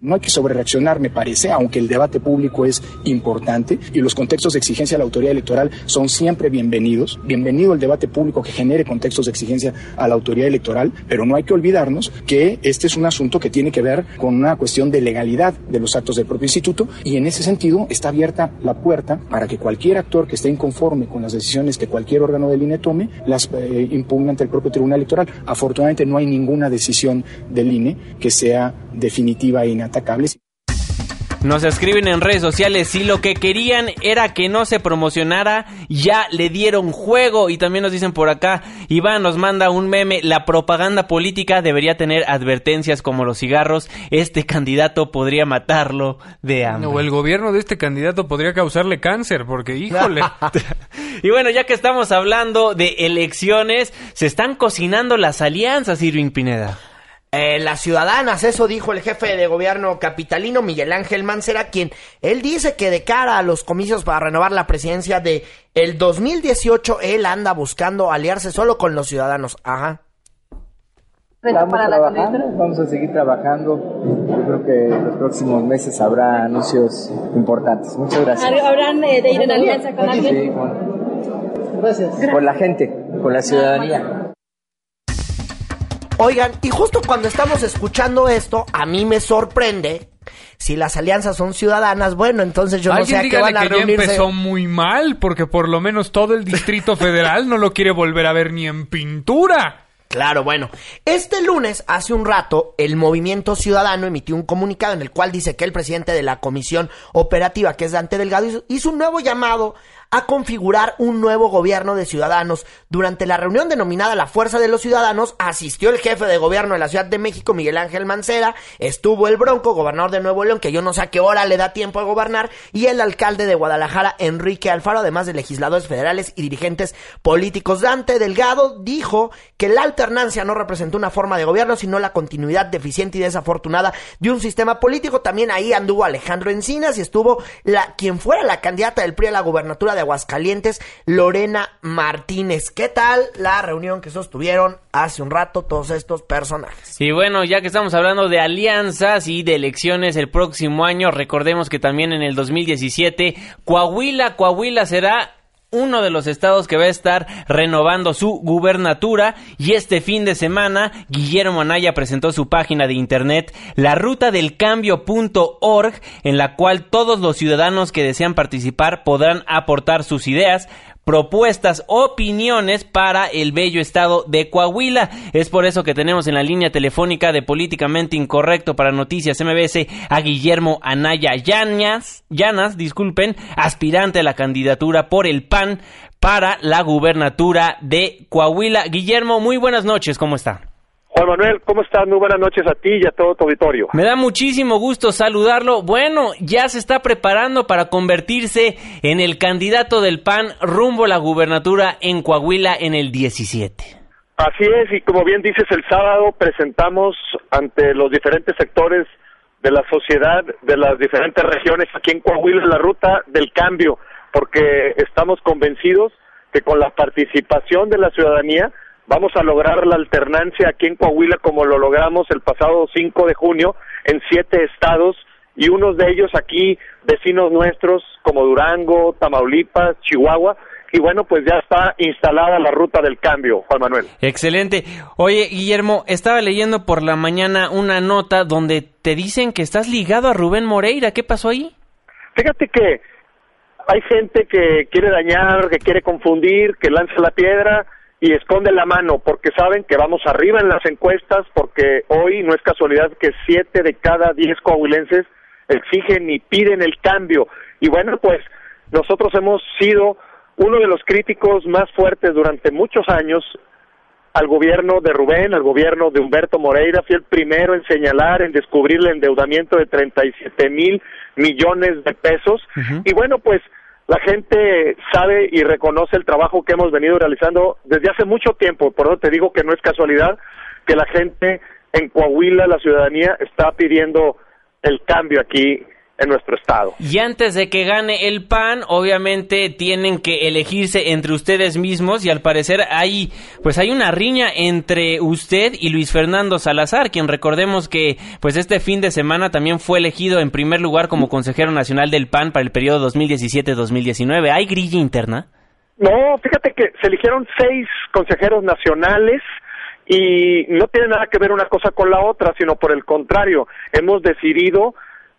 No hay que sobrereaccionar, me parece, aunque el debate público es importante y los contextos de exigencia a la autoridad electoral son siempre bienvenidos. Bienvenido el debate público que genere contextos de exigencia a la autoridad electoral, pero no hay que olvidarnos que este es un asunto que tiene que ver con una cuestión de legalidad de los actos del propio instituto y en ese sentido está abierta la puerta para que cualquier actor que esté inconforme con las decisiones que cualquier órgano del INE tome las eh, ante el propio Tribunal Electoral. Afortunadamente no hay ninguna decisión del INE que sea definitiva e inatacables. Nos escriben en redes sociales si lo que querían era que no se promocionara, ya le dieron juego. Y también nos dicen por acá, Iván nos manda un meme, la propaganda política debería tener advertencias como los cigarros, este candidato podría matarlo de hambre. O el gobierno de este candidato podría causarle cáncer, porque híjole. y bueno, ya que estamos hablando de elecciones, se están cocinando las alianzas, Irving Pineda. Eh, las ciudadanas, eso dijo el jefe de gobierno capitalino Miguel Ángel Mancera, quien él dice que de cara a los comicios para renovar la presidencia de el 2018, él anda buscando aliarse solo con los ciudadanos. Ajá. Vamos a, trabajar, vamos a seguir trabajando. Yo creo que en los próximos meses habrá anuncios importantes. Muchas gracias. ¿Habrán eh, de ir en alianza con alguien? Sí, con, gracias. con la gente, con la ciudadanía. Oigan, y justo cuando estamos escuchando esto, a mí me sorprende si las alianzas son ciudadanas, bueno, entonces yo no sé a qué van a que reunirse. Ya empezó muy mal, porque por lo menos todo el Distrito Federal no lo quiere volver a ver ni en pintura. Claro, bueno. Este lunes, hace un rato, el Movimiento Ciudadano emitió un comunicado en el cual dice que el presidente de la Comisión Operativa, que es Dante Delgado, hizo un nuevo llamado a configurar un nuevo gobierno de ciudadanos. Durante la reunión denominada La Fuerza de los Ciudadanos, asistió el jefe de gobierno de la Ciudad de México, Miguel Ángel Mancera, estuvo el Bronco, gobernador de Nuevo León, que yo no sé a qué hora le da tiempo a gobernar, y el alcalde de Guadalajara, Enrique Alfaro, además de legisladores federales y dirigentes políticos. Dante Delgado dijo que la alternancia no representó una forma de gobierno, sino la continuidad deficiente y desafortunada de un sistema político. También ahí anduvo Alejandro Encinas y estuvo la, quien fuera la candidata del PRI a la gubernatura de Aguascalientes, Lorena Martínez. ¿Qué tal la reunión que sostuvieron hace un rato todos estos personajes? Y bueno, ya que estamos hablando de alianzas y de elecciones el próximo año, recordemos que también en el 2017 Coahuila, Coahuila será uno de los estados que va a estar renovando su gubernatura. Y este fin de semana Guillermo Anaya presentó su página de internet la ruta del cambio.org en la cual todos los ciudadanos que desean participar podrán aportar sus ideas, propuestas, opiniones para el bello estado de Coahuila. Es por eso que tenemos en la línea telefónica de Políticamente Incorrecto para Noticias MBS a Guillermo Anaya Llanas, Llanas, disculpen, aspirante a la candidatura por el PAN para la gubernatura de Coahuila. Guillermo, muy buenas noches, ¿cómo está? Juan Manuel, ¿cómo estás? Muy buenas noches a ti y a todo tu auditorio. Me da muchísimo gusto saludarlo. Bueno, ya se está preparando para convertirse en el candidato del PAN rumbo a la gubernatura en Coahuila en el 17. Así es, y como bien dices, el sábado presentamos ante los diferentes sectores de la sociedad, de las diferentes regiones aquí en Coahuila, la ruta del cambio, porque estamos convencidos que con la participación de la ciudadanía, vamos a lograr la alternancia aquí en Coahuila como lo logramos el pasado 5 de junio en siete estados y unos de ellos aquí vecinos nuestros como Durango, Tamaulipas, Chihuahua. Y bueno, pues ya está instalada la ruta del cambio, Juan Manuel. Excelente. Oye, Guillermo, estaba leyendo por la mañana una nota donde te dicen que estás ligado a Rubén Moreira. ¿Qué pasó ahí? Fíjate que hay gente que quiere dañar, que quiere confundir, que lanza la piedra y esconde la mano porque saben que vamos arriba en las encuestas porque hoy no es casualidad que siete de cada diez coahuilenses exigen y piden el cambio. Y bueno pues nosotros hemos sido uno de los críticos más fuertes durante muchos años al gobierno de Rubén, al gobierno de Humberto Moreira, fui el primero en señalar, en descubrir el endeudamiento de 37 mil millones de pesos. Y bueno, pues la gente sabe y reconoce el trabajo que hemos venido realizando desde hace mucho tiempo. Por eso te digo que no es casualidad que la gente en Coahuila, la ciudadanía, está pidiendo el cambio aquí en nuestro estado. Y antes de que gane el PAN, obviamente tienen que elegirse entre ustedes mismos y al parecer hay pues hay una riña entre usted y Luis Fernando Salazar, quien recordemos que pues este fin de semana también fue elegido en primer lugar como consejero nacional del PAN para el periodo 2017-2019. ¿Hay grilla interna? No, fíjate que se eligieron seis consejeros nacionales y no tiene nada que ver una cosa con la otra, sino por el contrario, hemos decidido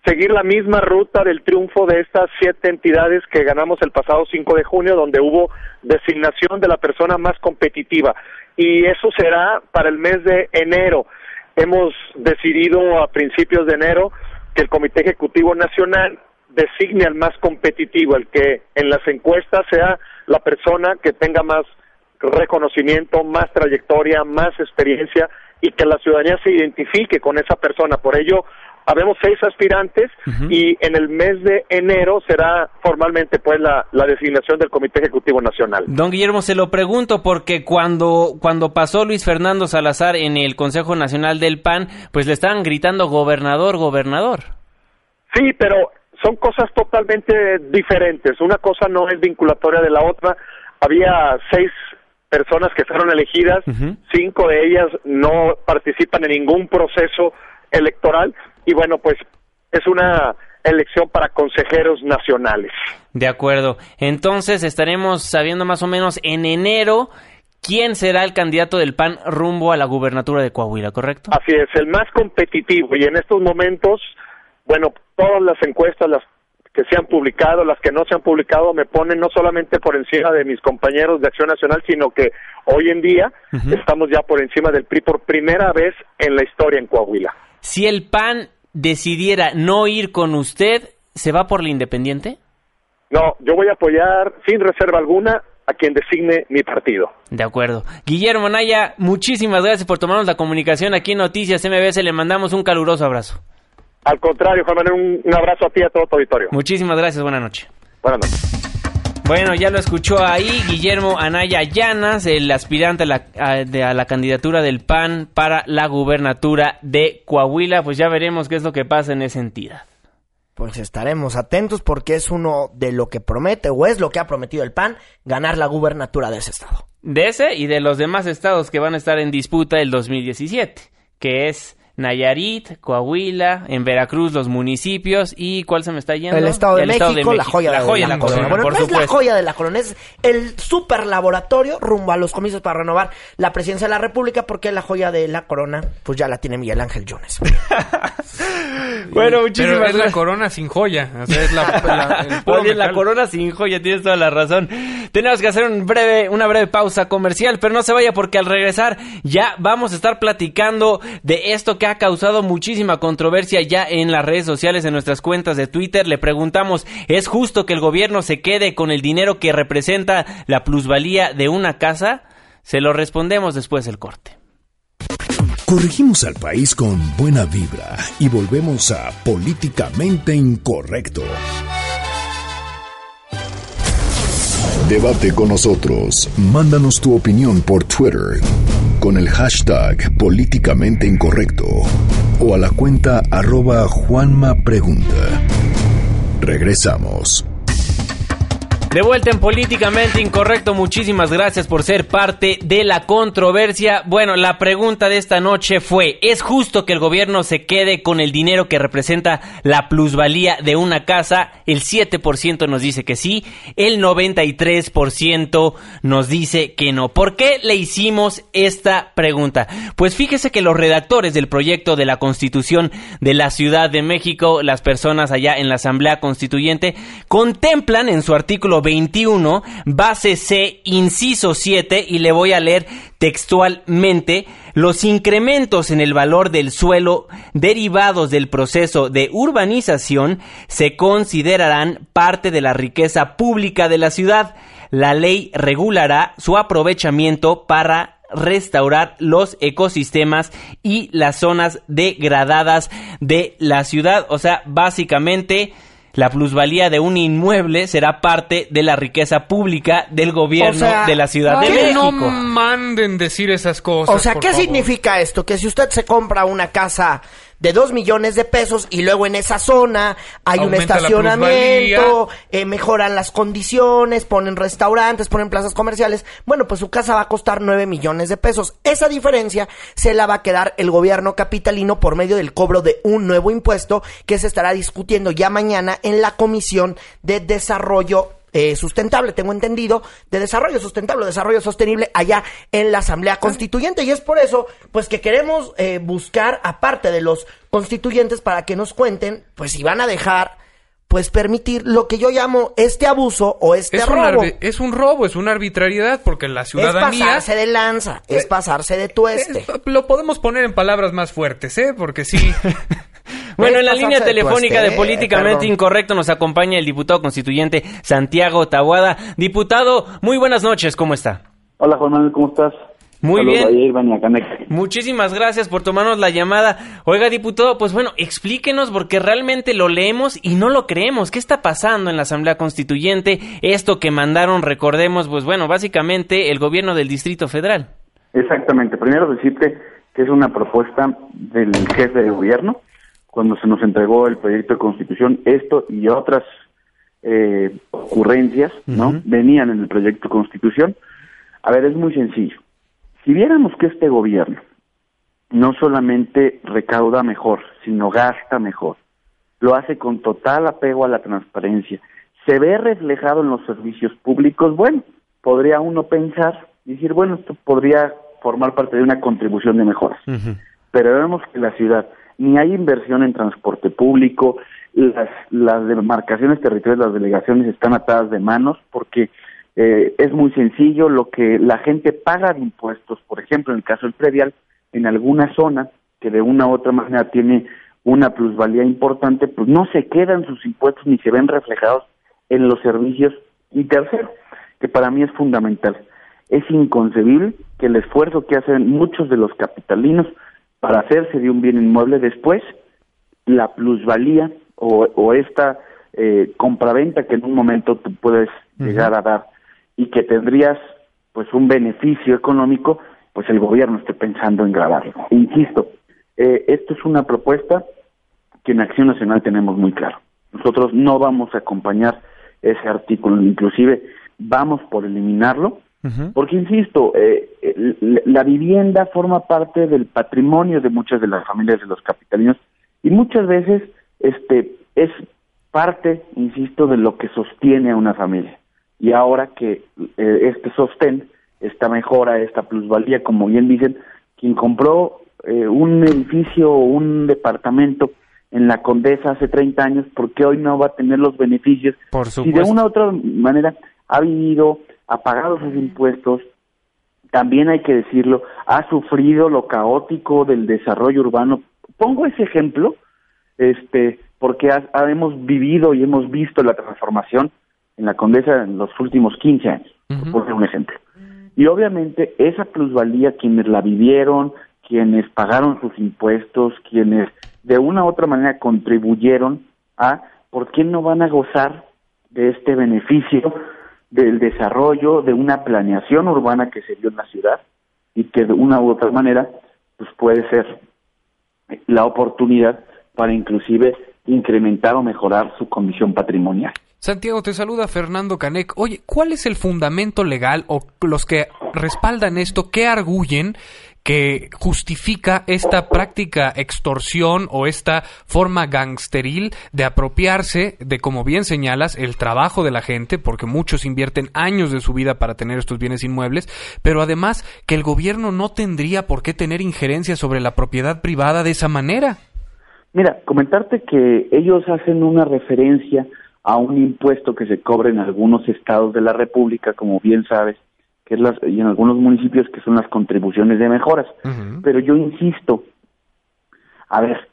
seguir la misma ruta del triunfo de estas siete entidades que ganamos el pasado 5 de junio, donde hubo designación de la persona más competitiva. Y eso será para el mes de enero. Hemos decidido a principios de enero que el Comité Ejecutivo Nacional designe al más competitivo, el que en las encuestas sea la persona que tenga más reconocimiento, más trayectoria, más experiencia y que la ciudadanía se identifique con esa persona. Por ello, habemos seis aspirantes y en el mes de enero será formalmente pues la, la, designación del Comité Ejecutivo Nacional. Don Guillermo, se lo pregunto porque cuando, cuando pasó Luis Fernando Salazar en el Consejo Nacional del PAN, pues le estaban gritando gobernador, gobernador. Sí, pero son cosas totalmente diferentes. Una cosa no es vinculatoria de la otra. Había seis personas que fueron elegidas, cinco de ellas no participan en ningún proceso electoral y bueno, pues es una elección para consejeros nacionales. De acuerdo. Entonces estaremos sabiendo más o menos en enero quién será el candidato del PAN rumbo a la gubernatura de Coahuila, ¿correcto? Así es, el más competitivo y en estos momentos, bueno, todas las encuestas, las que se han publicado, las que no se han publicado, me ponen no solamente por encima de mis compañeros de Acción Nacional, sino que hoy en día estamos ya por encima del PRI por primera vez en la historia en Coahuila. Si el PAN decidiera no ir con usted, ¿se va por la independiente? No, yo voy a apoyar sin reserva alguna a quien designe mi partido. De acuerdo. Guillermo Naya, muchísimas gracias por tomarnos la comunicación aquí en Noticias MBS. Le mandamos un caluroso abrazo. Al contrario, Juan Manuel, un, un abrazo a ti y a todo tu auditorio. Muchísimas gracias, buenas noches. Buenas noches. Bueno, ya lo escuchó ahí Guillermo Anaya Llanas, el aspirante a la, a, de, a la, candidatura del PAN para la gubernatura de Coahuila. Pues ya veremos qué es lo que pasa en esa entidad. Pues estaremos atentos porque es uno de lo que promete o es lo que ha prometido el PAN, ganar la gubernatura de ese estado. De ese y de los demás estados que van a estar en disputa el 2017, que es Nayarit, Coahuila, en Veracruz los municipios y ¿cuál se me está yendo? El Estado de, el México, estado de México, la joya, la de, joya la, de la corona. corona. Bueno, por no es la joya de la corona, es el super laboratorio rumbo a los comicios para renovar la presidencia de la República porque la joya de la corona pues ya la tiene Miguel Ángel Jones. bueno, muchísimas Pero es la corona sin joya. O sea, es la, la, el puro Oye, la metal. corona sin joya, tienes toda la razón. Tenemos que hacer un breve, una breve pausa comercial, pero no se vaya porque al regresar ya vamos a estar platicando de esto que ha causado muchísima controversia ya en las redes sociales, en nuestras cuentas de Twitter. Le preguntamos, ¿es justo que el gobierno se quede con el dinero que representa la plusvalía de una casa? Se lo respondemos después del corte. Corregimos al país con buena vibra y volvemos a Políticamente Incorrecto. Debate con nosotros. Mándanos tu opinión por Twitter con el hashtag Políticamente Incorrecto o a la cuenta arroba Juanma Pregunta. Regresamos. De vuelta en Políticamente Incorrecto, muchísimas gracias por ser parte de la controversia. Bueno, la pregunta de esta noche fue, ¿es justo que el gobierno se quede con el dinero que representa la plusvalía de una casa? El 7% nos dice que sí, el 93% nos dice que no. ¿Por qué le hicimos esta pregunta? Pues fíjese que los redactores del proyecto de la Constitución de la Ciudad de México, las personas allá en la Asamblea Constituyente, contemplan en su artículo 21, base C, inciso 7, y le voy a leer textualmente, los incrementos en el valor del suelo derivados del proceso de urbanización se considerarán parte de la riqueza pública de la ciudad. La ley regulará su aprovechamiento para restaurar los ecosistemas y las zonas degradadas de la ciudad. O sea, básicamente la plusvalía de un inmueble será parte de la riqueza pública del gobierno O sea, de la Ciudad de México. no manden decir esas cosas. O sea, por ¿qué favor. significa esto? Que si usted se compra una casa de 2 millones de pesos y luego en esa zona hay un la estacionamiento, eh, mejoran las condiciones, ponen restaurantes, ponen plazas comerciales, bueno, pues su casa va a costar 9 millones de pesos. Esa diferencia se la va a quedar el gobierno capitalino por medio del cobro de un nuevo impuesto que se estará discutiendo ya mañana en la Comisión de Desarrollo eh, sustentable, tengo entendido, de desarrollo sustentable, desarrollo sostenible allá en la Asamblea Constituyente. Y es por eso, pues que queremos eh, buscar, aparte de los constituyentes, para que nos cuenten, pues si van a dejar, pues permitir lo que yo llamo este abuso o este Es robo. es un robo, es una arbitrariedad, porque la Es ciudadanía... pasarse de lanza, es pasarse de tueste. Lo podemos poner en palabras más fuertes, ¿eh? Porque sí... Bueno, en la línea telefónica de Políticamente perdón. Incorrecto nos acompaña el diputado constituyente Santiago Tabuada. Diputado, muy buenas noches, ¿cómo está? Hola Juan Manuel, ¿cómo estás? Muy Saludos bien. Muchísimas gracias por tomarnos la llamada. Oiga, diputado, pues bueno, explíquenos porque realmente lo leemos y no lo creemos. ¿Qué está pasando en la Asamblea Constituyente? Esto que mandaron, recordemos, pues bueno, básicamente el gobierno del Distrito Federal. Exactamente. Primero decirte que es una propuesta del jefe de gobierno cuando se nos entregó el proyecto de constitución. Esto y otras eh, ocurrencias, ¿no? Venían en el proyecto de constitución. A ver, es muy sencillo. Si viéramos que este gobierno no solamente recauda mejor, sino gasta mejor, lo hace con total apego a la transparencia, se ve reflejado en los servicios públicos, bueno, podría uno pensar y decir, bueno, esto podría formar parte de una contribución de mejoras. Pero vemos que la ciudad ni hay inversión en transporte público, las, las demarcaciones territoriales, las delegaciones están atadas de manos porque eh, es muy sencillo, lo que la gente paga de impuestos, por ejemplo, en el caso del predial, en alguna zona que de una u otra manera tiene una plusvalía importante, pues no se quedan sus impuestos ni se ven reflejados en los servicios. Y tercero, que para mí es fundamental, es inconcebible que el esfuerzo que hacen muchos de los capitalinos para hacerse de un bien inmueble después, la plusvalía o, o esta eh, compraventa que en un momento tú puedes llegar a dar y que tendrías pues un beneficio económico, pues el gobierno esté pensando en grabarlo. Insisto, eh, esto es una propuesta que en Acción Nacional tenemos muy claro. Nosotros no vamos a acompañar ese artículo, inclusive vamos por eliminarlo, porque insisto, eh, el- la vivienda forma parte del patrimonio de muchas de las familias de los capitalinos y muchas veces este es parte, insisto, de lo que sostiene a una familia. Y ahora que eh, este sostén, esta mejora, esta plusvalía, como bien dicen, quien compró eh, un edificio o un departamento en la Condesa hace 30 años, ¿por qué hoy no va a tener los beneficios? Por Si de supuesto. una u otra manera ha vivido, ha pagado sus impuestos, también hay que decirlo, ha sufrido lo caótico del desarrollo urbano. Pongo ese ejemplo, este, porque ha- ha- hemos vivido y hemos visto la transformación en la Condesa en los últimos 15 años, por un ejemplo. Y obviamente esa plusvalía, quienes la vivieron, quienes pagaron sus impuestos, quienes de una u otra manera contribuyeron a, ¿por qué no van a gozar de este beneficio del desarrollo, de una planeación urbana que se dio en la ciudad y que de una u otra manera pues puede ser la oportunidad para inclusive incrementar o mejorar su condición patrimonial. Santiago, te saluda Fernando Canec. Oye, ¿cuál es el fundamento legal o los que respaldan esto? ¿Qué arguyen que justifica esta práctica extorsión o esta forma gangsteril de apropiarse de, como bien señalas, el trabajo de la gente, porque muchos invierten años de su vida para tener estos bienes inmuebles, pero además que el gobierno no tendría por qué tener injerencia sobre la propiedad privada de esa manera? Mira, comentarte que ellos hacen una referencia a un impuesto que se cobra en algunos estados de la República, como bien sabes, que es las, y en algunos municipios que son las contribuciones de mejoras. Pero yo insisto, a ver,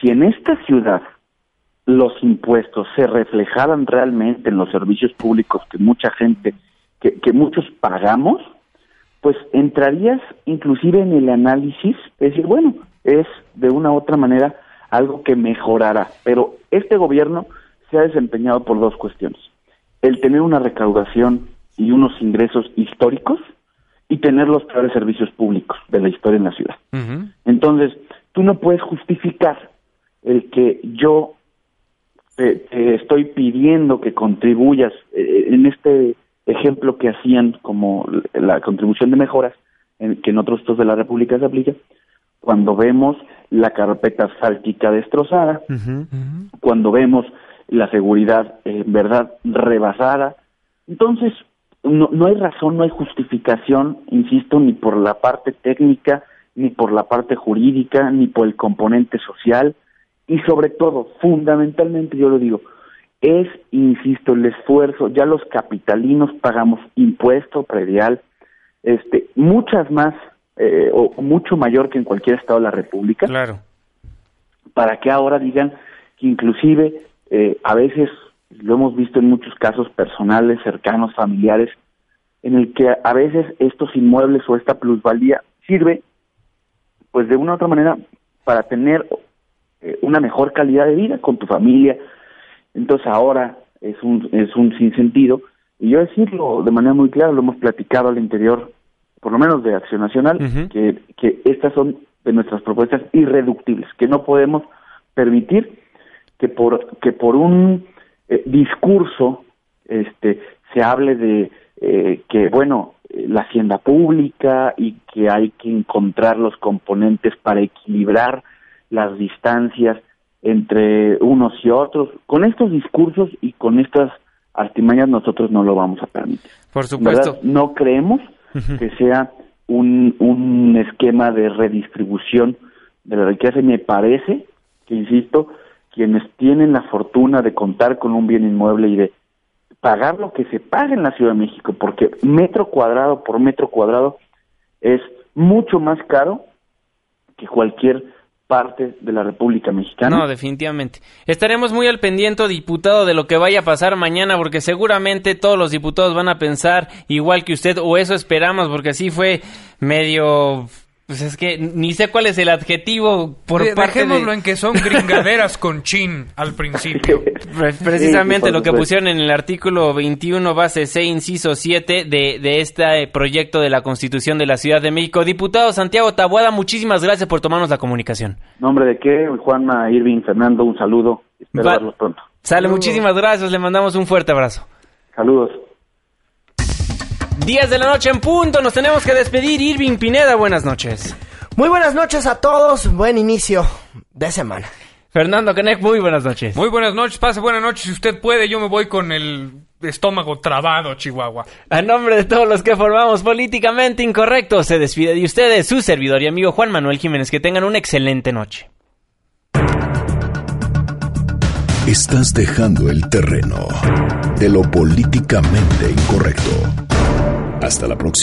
si en esta ciudad los impuestos se reflejaran realmente en los servicios públicos que mucha gente, que, que muchos pagamos, pues entrarías inclusive en el análisis, es decir, bueno, es de una u otra manera algo que mejorará. Pero este gobierno se ha desempeñado por dos cuestiones. El tener una recaudación y unos ingresos históricos y tener los peores servicios públicos de la historia en la ciudad. Entonces, tú no puedes justificar el que yo te, te estoy pidiendo que contribuyas eh, en este ejemplo que hacían como la contribución de mejoras en, que en otros estados de la República se aplica, cuando vemos la carpeta asfáltica destrozada, cuando vemos la seguridad en verdad rebasada. Entonces, no, no hay razón, no hay justificación, insisto, ni por la parte técnica, ni por la parte jurídica, ni por el componente social, y sobre todo, fundamentalmente yo lo digo, es, insisto, el esfuerzo, ya los capitalinos pagamos impuesto predial, este, muchas más, eh, o mucho mayor que en cualquier estado de la República. Claro. Para que ahora digan que inclusive eh, a veces, lo hemos visto en muchos casos personales, cercanos, familiares, en el que a veces estos inmuebles o esta plusvalía sirve, pues de una u otra manera, para tener eh, una mejor calidad de vida con tu familia, entonces ahora es un, es un sinsentido. Y yo decirlo de manera muy clara, lo hemos platicado al interior, por lo menos de Acción Nacional, que, que estas son de nuestras propuestas irreductibles, que no podemos permitir que por, que por un eh, discurso este, se hable de eh, que, bueno, la hacienda pública y que hay que encontrar los componentes para equilibrar las distancias entre unos y otros. Con estos discursos y con estas artimañas nosotros no lo vamos a permitir. Por supuesto. No creemos que sea un, un esquema de redistribución de la riqueza y me parece que, insisto, quienes tienen la fortuna de contar con un bien inmueble y de pagar lo que se paga en la Ciudad de México, porque metro cuadrado por metro cuadrado es mucho más caro que cualquier parte de la República Mexicana. No, definitivamente. Estaremos muy al pendiente, diputado, de lo que vaya a pasar mañana, porque seguramente todos los diputados van a pensar igual que usted, o eso esperamos, porque así fue medio... Pues es que ni sé cuál es el adjetivo por De- parte Dejémoslo de... en que son gringaderas con chin al principio. Pre- Precisamente Sí, lo que pusieron en el artículo 21, base C, inciso 7 de, de este proyecto de la Constitución de la Ciudad de México. Diputado Santiago Tabuada, muchísimas gracias por tomarnos la comunicación. Nombre de qué, Juanma, Irving, Fernando, un saludo. Espero Va- verlos pronto. Sale, muchísimas gracias, le mandamos un fuerte abrazo. Saludos. 10 de la noche en punto, nos tenemos que despedir. Irving Pineda, buenas noches. Muy buenas noches a todos, buen inicio de semana. Fernando Canek, muy buenas noches. Muy buenas noches, pase buenas noches. Si usted puede, yo me voy con el estómago trabado, Chihuahua. A nombre de todos los que formamos Políticamente Incorrecto, se despide de ustedes su servidor y amigo Juan Manuel Jiménez. Que tengan una excelente noche. Estás dejando el terreno de lo políticamente incorrecto. Hasta la próxima.